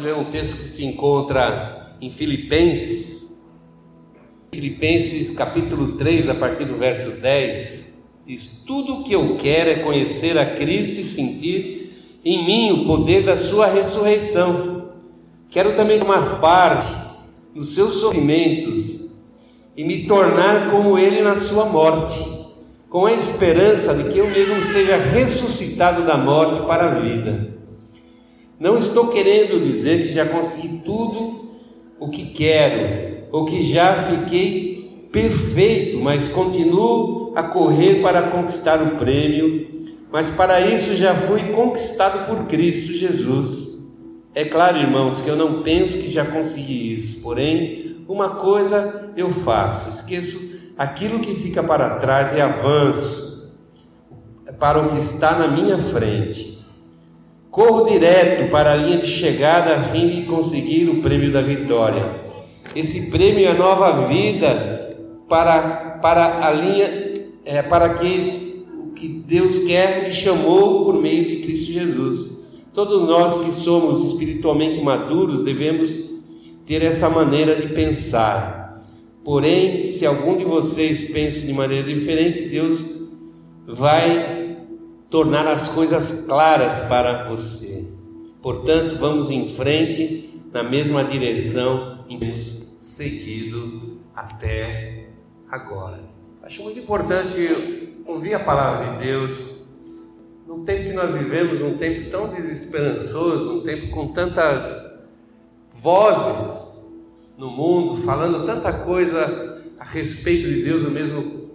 Ler um texto que se encontra em Filipenses, Filipenses capítulo 3, a partir do verso 10, diz: Tudo o que eu quero é conhecer a Cristo e sentir em mim o poder da Sua ressurreição. Quero também tomar parte nos seus sofrimentos e me tornar como Ele na Sua morte, com a esperança de que eu mesmo seja ressuscitado da morte para a vida. Não estou querendo dizer que já consegui tudo o que quero, ou que já fiquei perfeito, mas continuo a correr para conquistar o prêmio, mas para isso já fui conquistado por Cristo Jesus. É claro, irmãos, que eu não penso que já consegui isso, porém, uma coisa eu faço: esqueço aquilo que fica para trás e avanço para o que está na minha frente Corro direto para a linha de chegada a fim de conseguir o prêmio da vitória. Esse prêmio é a nova vida para, para a linha, é, para que que Deus quer me chamou por meio de Cristo Jesus. Todos nós que somos espiritualmente maduros devemos ter essa maneira de pensar. Porém, se algum de vocês pensa de maneira diferente, Deus vai tornar as coisas claras para você. Portanto, vamos em frente na mesma direção em que temos seguido até agora. Acho muito importante ouvir a palavra de Deus num tempo que nós vivemos, um tempo tão desesperançoso, um tempo com tantas vozes no mundo falando tanta coisa a respeito de Deus, o mesmo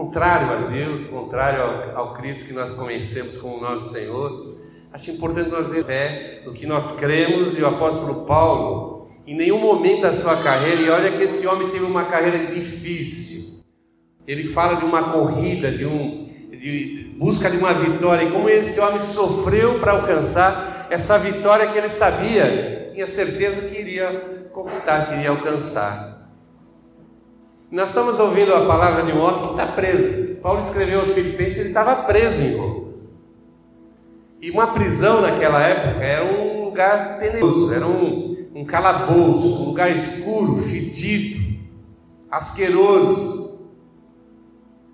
contrário a Deus, contrário ao, ao Cristo que nós conhecemos como nosso Senhor. Acho importante nós ter fé no que nós cremos e o apóstolo Paulo, em nenhum momento da sua carreira, e olha que esse homem teve uma carreira difícil. Ele fala de uma corrida, de um de busca de uma vitória, e como esse homem sofreu para alcançar essa vitória que ele sabia, tinha certeza que iria conquistar, que iria alcançar. Nós estamos ouvindo a palavra de um homem que está preso. Paulo escreveu aos Filipenses, ele estava preso em Roma. E uma prisão naquela época era um lugar tenebroso, era um, um calabouço, um lugar escuro, fedido, asqueroso,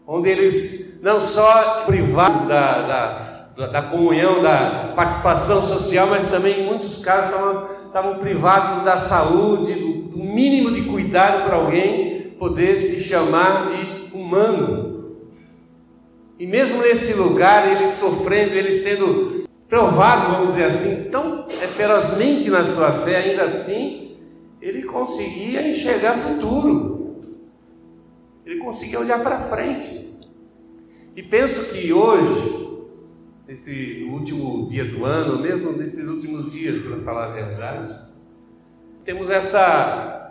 onde eles não só privados da, da, da comunhão, da participação social, mas também em muitos casos estavam, estavam privados da saúde, do, do mínimo de cuidado para alguém poder se chamar de humano. E mesmo nesse lugar, ele sofrendo, ele sendo provado, vamos dizer assim, tão ferozmente na sua fé, ainda assim, ele conseguia enxergar futuro. Ele conseguia olhar para frente. E penso que hoje, nesse último dia do ano, mesmo nesses últimos dias, para falar a verdade, temos essa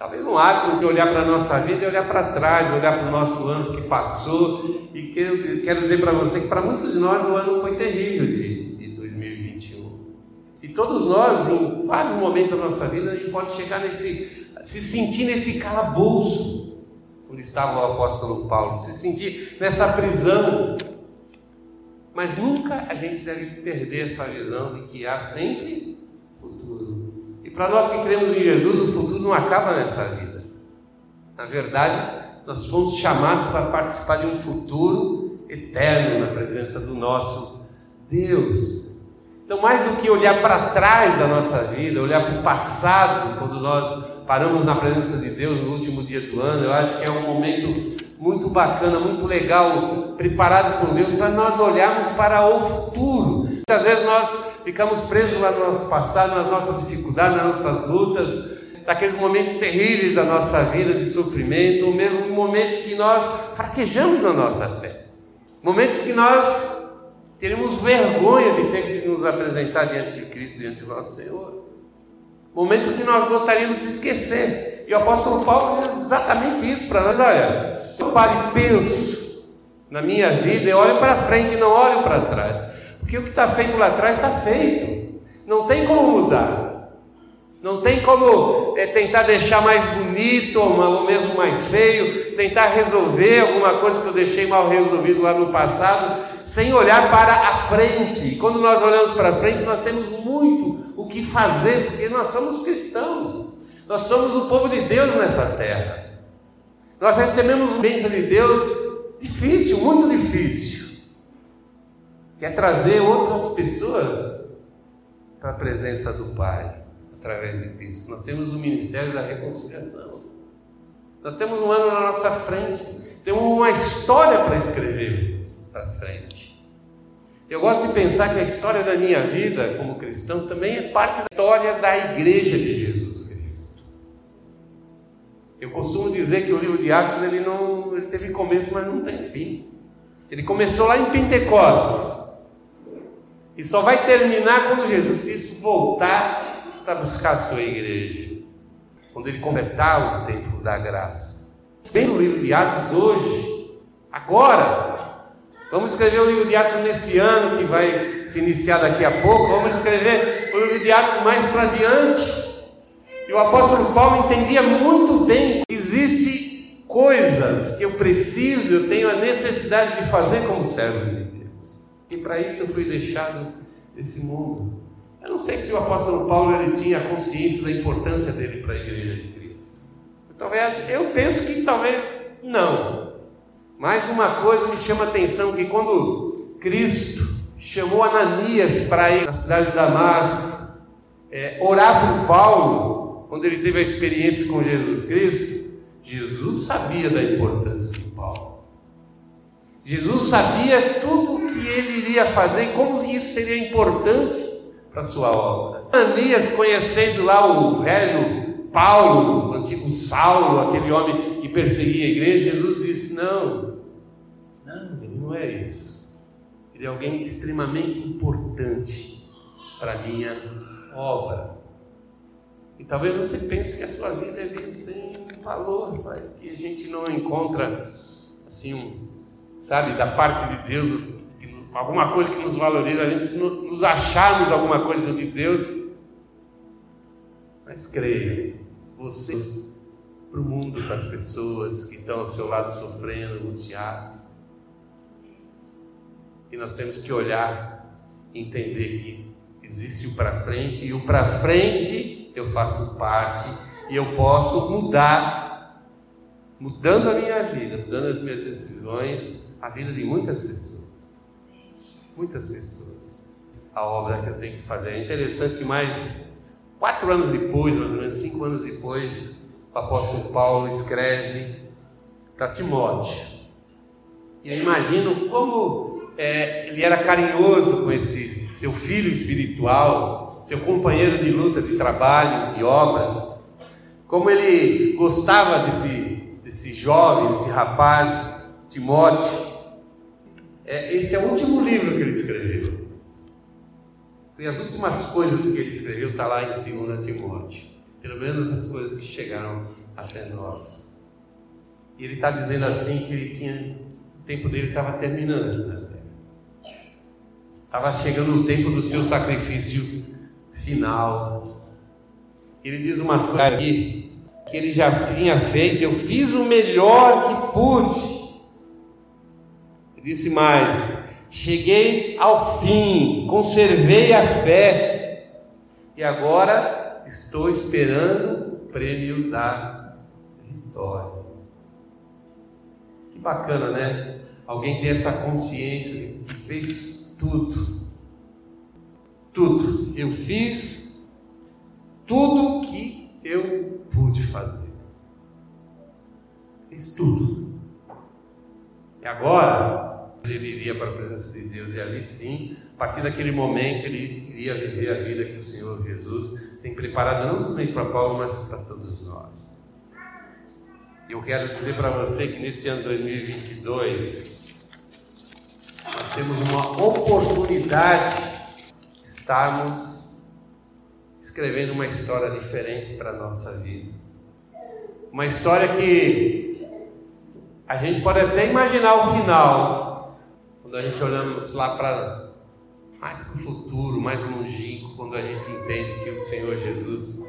Talvez um hábito de olhar para a nossa vida e olhar para trás, olhar para o nosso ano que passou. E quero, quero dizer para você que para muitos de nós o ano foi terrível de, de 2021. E todos nós, em vários momentos da nossa vida, a gente pode chegar nesse, se sentir nesse calabouço, onde estava o apóstolo Paulo, se sentir nessa prisão. Mas nunca a gente deve perder essa visão de que há sempre e para nós que cremos em Jesus, o futuro não acaba nessa vida. Na verdade, nós fomos chamados para participar de um futuro eterno na presença do nosso Deus. Então, mais do que olhar para trás da nossa vida, olhar para o passado, quando nós paramos na presença de Deus no último dia do ano, eu acho que é um momento muito bacana, muito legal, preparado por Deus para nós olharmos para o futuro. Muitas vezes nós ficamos presos lá no nosso passado, nas nossas dificuldades, nas nossas lutas, naqueles momentos terríveis da nossa vida de sofrimento, ou mesmo momentos que nós fraquejamos na nossa fé, momentos que nós teremos vergonha de ter que nos apresentar diante de Cristo, diante do nosso Senhor, momentos que nós gostaríamos de esquecer. E o apóstolo Paulo diz exatamente isso para nós: olha, eu paro e penso na minha vida, eu olho para frente e não olho para trás. Porque o que está feito lá atrás está feito. Não tem como mudar. Não tem como é, tentar deixar mais bonito ou, mesmo mais feio, tentar resolver alguma coisa que eu deixei mal resolvido lá no passado. sem olhar para a frente. Quando nós olhamos para frente, nós temos muito o que fazer, porque nós somos cristãos, nós somos o povo de Deus nessa terra. Nós recebemos bênção de Deus difícil, muito difícil, que é trazer outras pessoas para a presença do Pai através de Cristo. Nós temos o ministério da reconciliação. Nós temos um ano na nossa frente, temos uma história para escrever para frente. Eu gosto de pensar que a história da minha vida como cristão também é parte da história da igreja de Jesus Cristo. Eu costumo dizer que o livro de Atos ele não ele teve começo, mas não tem fim. Ele começou lá em Pentecostes. E só vai terminar quando Jesus Cristo voltar para buscar a sua igreja. Quando ele completar o tempo da graça. Vem no livro de Atos hoje, agora, Vamos escrever o livro de Atos nesse ano, que vai se iniciar daqui a pouco. Vamos escrever o livro de Atos mais para diante. E o apóstolo Paulo entendia muito bem que existe coisas que eu preciso, eu tenho a necessidade de fazer como servo de Deus. E para isso eu fui deixado desse mundo. Eu não sei se o apóstolo Paulo ele tinha consciência da importância dele para a igreja de Cristo. Talvez, eu penso que talvez não. Mais uma coisa me chama a atenção: que quando Cristo chamou Ananias para ir na cidade de Damasco, é, orar por Paulo, quando ele teve a experiência com Jesus Cristo, Jesus sabia da importância de Paulo. Jesus sabia tudo o que ele iria fazer e como isso seria importante para sua obra. Ananias, conhecendo lá o velho Paulo, o antigo Saulo, aquele homem que perseguia a igreja, Jesus disse: Não, não é isso. Ele é alguém extremamente importante para a minha obra. E talvez você pense que a sua vida é meio sem valor, mas que a gente não encontra, assim, um, sabe, da parte de Deus, alguma coisa que nos valoriza, a gente nos acharmos alguma coisa de Deus. Mas creia, você para o mundo, para as pessoas que estão ao seu lado sofrendo, angustiados. E nós temos que olhar entender que existe o para frente e o para frente eu faço parte e eu posso mudar, mudando a minha vida, mudando as minhas decisões, a vida de muitas pessoas. Muitas pessoas. A obra que eu tenho que fazer. É interessante que mais quatro anos depois, mais ou menos cinco anos depois, o apóstolo Paulo escreve para Timóteo. E eu imagino como é, ele era carinhoso com esse seu filho espiritual, seu companheiro de luta, de trabalho, de obra, como ele gostava desse, desse jovem, desse rapaz, Timóteo. É, esse é o último livro que ele escreveu. E as últimas coisas que ele escreveu está lá em 2 Timóteo. Pelo menos as coisas que chegaram até nós. E ele está dizendo assim que ele tinha, o tempo dele estava terminando. Né? Estava chegando o tempo do seu sacrifício final. Ele diz umas coisas aqui que ele já tinha feito. Eu fiz o melhor que pude. Disse mais: cheguei ao fim, conservei a fé e agora estou esperando o prêmio da vitória. Que bacana, né? Alguém ter essa consciência que fez tudo. Tudo. Eu fiz tudo que eu pude fazer. Fiz tudo. E agora, ele iria para a presença de Deus, e ali sim, a partir daquele momento, ele iria viver a vida que o Senhor Jesus tem preparado, não somente para Paulo, mas para todos nós. Eu quero dizer para você que nesse ano 2022, nós temos uma oportunidade de estarmos escrevendo uma história diferente para a nossa vida. Uma história que a gente pode até imaginar o final, quando a gente olhamos lá para mais para o futuro, mais longínquo, quando a gente entende que o Senhor Jesus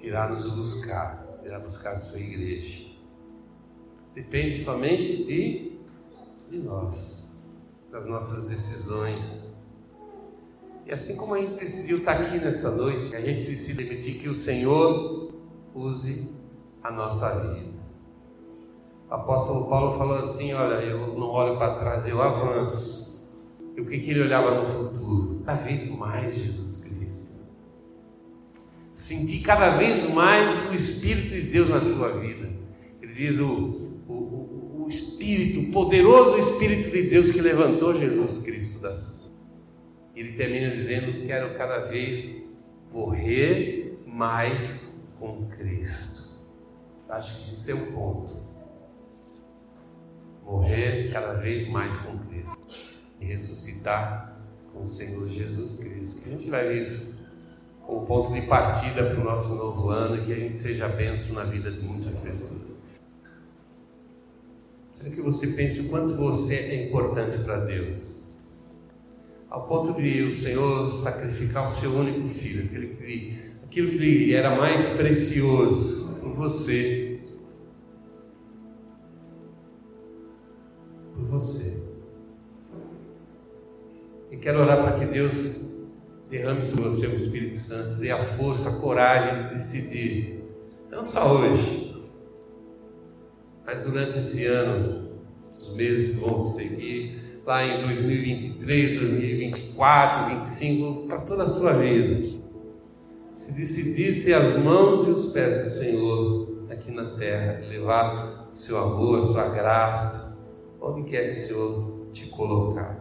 irá nos buscar, irá buscar a sua igreja. Depende somente de, de nós. das nossas decisões. E assim como a gente decidiu estar aqui nessa noite, a gente decide permitir que o Senhor use a nossa vida. Apóstolo Paulo falou assim: Olha, eu não olho para trás, eu avanço. E o que, que ele olhava no futuro? Cada vez mais Jesus Cristo. Sentir cada vez mais o Espírito de Deus na sua vida. Ele diz: o, o, o Espírito, o poderoso Espírito de Deus que levantou Jesus Cristo das. Ele termina dizendo: Quero cada vez morrer mais com Cristo. Acho que isso é um ponto morrer cada vez mais com Cristo e ressuscitar com o Senhor Jesus Cristo. Que a gente ver isso como ponto de partida para o nosso novo ano e que a gente seja benção na vida de muitas pessoas. Quero que você pense o quanto você é importante para Deus. Ao ponto de o Senhor sacrificar o seu único filho, aquele que, aquilo que era mais precioso por você você. E quero orar para que Deus derrame sobre você o Espírito Santo, dê a força, a coragem de decidir, não só hoje, mas durante esse ano, os meses que vão seguir, lá em 2023, 2024, 2025, para toda a sua vida. Se decidir ser as mãos e os pés do Senhor aqui na terra, levar o seu amor, a sua graça, onde quer que o Senhor te colocar.